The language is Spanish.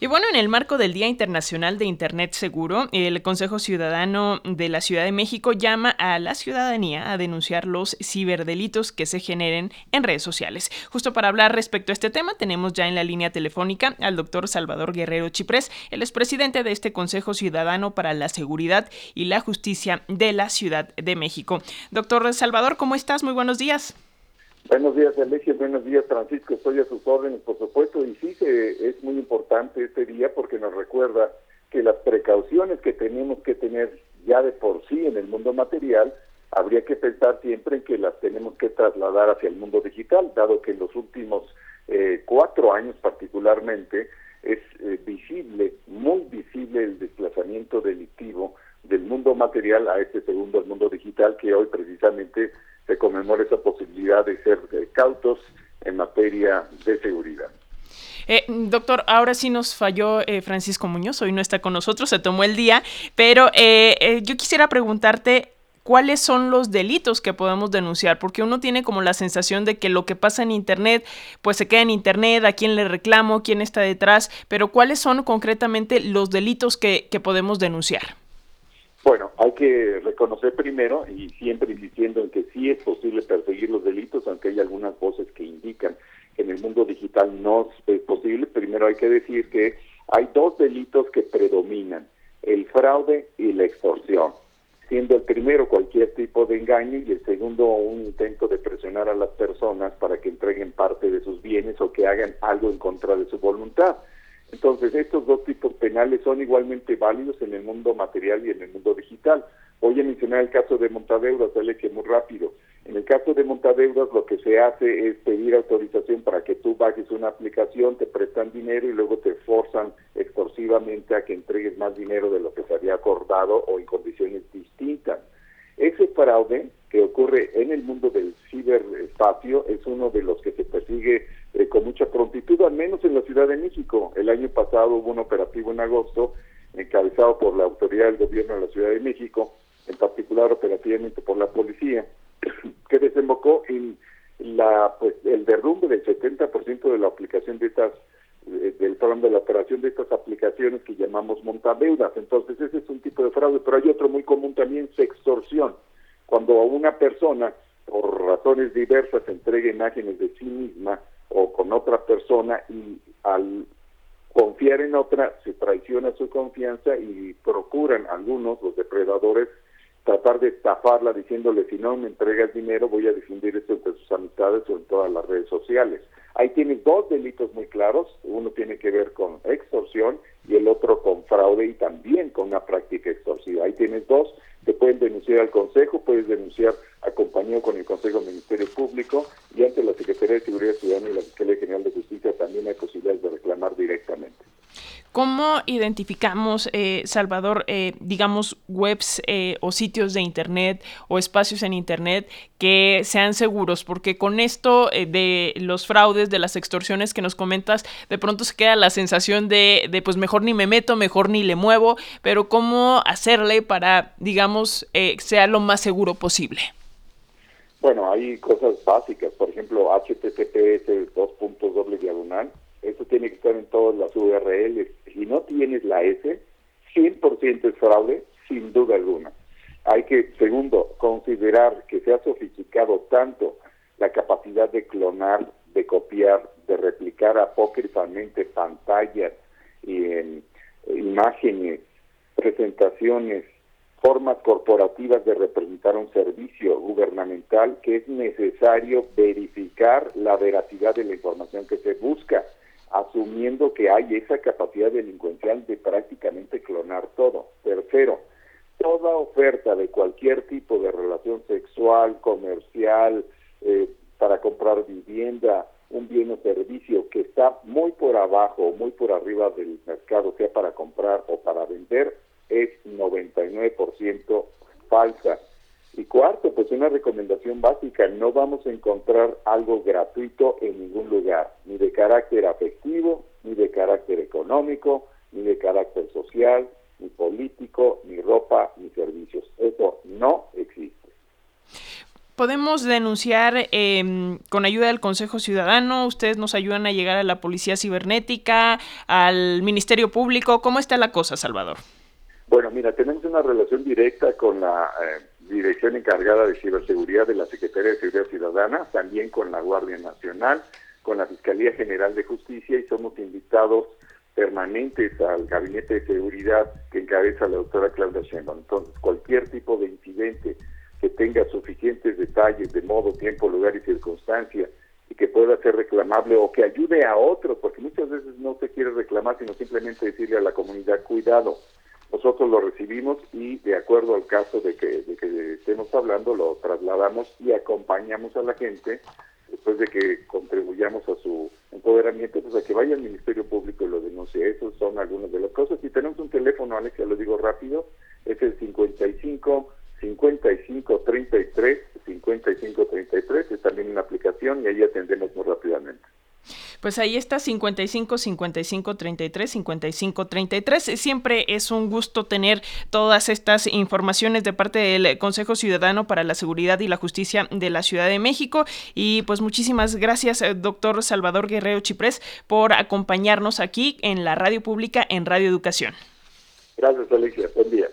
Y bueno, en el marco del Día Internacional de Internet Seguro, el Consejo Ciudadano de la Ciudad de México llama a la ciudadanía a denunciar los ciberdelitos que se generen en redes sociales. Justo para hablar respecto a este tema, tenemos ya en la línea telefónica al doctor Salvador Guerrero Chiprés, el expresidente de este Consejo Ciudadano para la Seguridad y la Justicia de la Ciudad de México. Doctor Salvador, ¿cómo estás? Muy buenos días. Buenos días, Alexia. Buenos días, Francisco. Estoy a sus órdenes, por supuesto. Y sí que es muy importante este día porque nos recuerda que las precauciones que tenemos que tener ya de por sí en el mundo material, habría que pensar siempre en que las tenemos que trasladar hacia el mundo digital, dado que en los últimos eh, cuatro años particularmente es eh, visible, muy visible el desplazamiento delictivo del mundo material a este segundo, mundo digital, que hoy precisamente se conmemora esa posibilidad de ser cautos en materia de seguridad. Eh, doctor, ahora sí nos falló eh, Francisco Muñoz, hoy no está con nosotros, se tomó el día, pero eh, yo quisiera preguntarte cuáles son los delitos que podemos denunciar, porque uno tiene como la sensación de que lo que pasa en Internet, pues se queda en Internet, a quién le reclamo, quién está detrás, pero cuáles son concretamente los delitos que podemos denunciar. Bueno, que reconocer primero, y siempre insistiendo en que sí es posible perseguir los delitos, aunque hay algunas voces que indican que en el mundo digital no es posible, primero hay que decir que hay dos delitos que predominan, el fraude y la extorsión, siendo el primero cualquier tipo de engaño y el segundo un intento de presionar a las personas para que entreguen parte de sus bienes o que hagan algo en contra de su voluntad. Entonces, estos dos tipos penales son igualmente válidos en el mundo material y en el mundo digital. Voy a mencionar el caso de Montadeudas, dale que muy rápido. En el caso de Montadeudas, lo que se hace es pedir autorización para que tú bajes una aplicación, te prestan dinero y luego te forzan extorsivamente a que entregues más dinero de lo que se había acordado o en condiciones distintas. Ese fraude que ocurre en el mundo del ciberespacio es uno de los que se persigue eh, con mucha prontitud, al menos en la Ciudad de México. El año pasado hubo un operativo en agosto encabezado por la autoridad del gobierno de la Ciudad de México, en particular operativamente por la policía, que desembocó en la pues el derrumbe del 70% de la aplicación de estas eh, del plan de la operación de estas aplicaciones que llamamos montadeudas. Entonces, ese es un tipo de fraude, pero hay otro muy común también, extorsión. Cuando una persona, por razones diversas, entrega imágenes de sí misma o con otra persona y al confiar en otra se traiciona su confianza y procuran algunos, los depredadores, tratar de estafarla diciéndole si no me entregas dinero voy a difundir esto entre sus amistades o en todas las redes sociales. Ahí tienes dos delitos muy claros, uno tiene que ver con extorsión y el otro con fraude y también con una práctica extorsiva. Ahí tienes dos, te pueden denunciar al Consejo, puedes denunciar acompañado con el Consejo Ministerio Público y ante la Secretaría de Seguridad Ciudadana y la Fiscalía General de Justicia también hay posibilidades de reclamar directamente. ¿Cómo identificamos, eh, Salvador, eh, digamos, webs eh, o sitios de Internet o espacios en Internet que sean seguros? Porque con esto de los fraudes, de las extorsiones que nos comentas, de pronto se queda la sensación de, de pues mejor ni me meto, mejor ni le muevo, pero ¿cómo hacerle para, digamos, sea lo más seguro posible? Bueno, hay cosas básicas, por ejemplo, HTTPS dos puntos doble diagonal, eso tiene que estar en todas las URLs si no tienes la S, 100% es fraude, sin duda alguna. Hay que, segundo, considerar que se ha sofisticado tanto la capacidad de clonar, de copiar, de replicar apócrifamente pantallas y en imágenes, presentaciones, formas corporativas de representar un servicio gubernamental que es necesario verificar la veracidad de la información que se busca asumiendo que hay esa capacidad delincuencial de prácticamente clonar todo. Tercero, toda oferta de cualquier tipo de relación sexual, comercial, eh, para comprar vivienda, un bien o servicio que está muy por abajo o muy por arriba del mercado, sea para comprar o para vender, es 99% falsa. Y cuarto, pues una recomendación básica, no vamos a encontrar algo gratuito en ningún lugar, ni de carácter afectivo, ni de carácter económico, ni de carácter social, ni político, ni ropa, ni servicios. Eso no existe. podemos denunciar em, con ayuda del Consejo Ciudadano? ¿Ustedes nos ayudan a llegar a la Policía Cibernética, al Ministerio Público? ¿Cómo está la cosa, Salvador? Bueno, mira, tenemos una relación directa con la eh, Dirección encargada de Ciberseguridad de la Secretaría de Seguridad Ciudadana, también con la Guardia Nacional, con la Fiscalía General de Justicia y somos invitados permanentes al Gabinete de Seguridad que encabeza la doctora Claudia Sheinbaum. Entonces, cualquier tipo de incidente que tenga suficientes detalles de modo, tiempo, lugar y circunstancia y que pueda ser reclamable o que ayude a otros, porque muchas veces no se quiere reclamar, sino simplemente decirle a la comunidad, cuidado, nosotros lo recibimos y de acuerdo al caso de que, de que estemos hablando, lo trasladamos y acompañamos a la gente después de que contribuyamos a su empoderamiento, pues a que vaya al Ministerio Público y lo denuncie. Esos son algunas de las cosas. Y tenemos un teléfono, Alex, ya lo digo rápido, es el 55 55 33 55 33, es también una aplicación y ahí atendemos muy rápidamente. Pues ahí está 55 55 33 55 33. Siempre es un gusto tener todas estas informaciones de parte del Consejo Ciudadano para la Seguridad y la Justicia de la Ciudad de México. Y pues muchísimas gracias, eh, doctor Salvador Guerrero Chiprés, por acompañarnos aquí en la radio pública en Radio Educación. Gracias, Alicia. Buen día.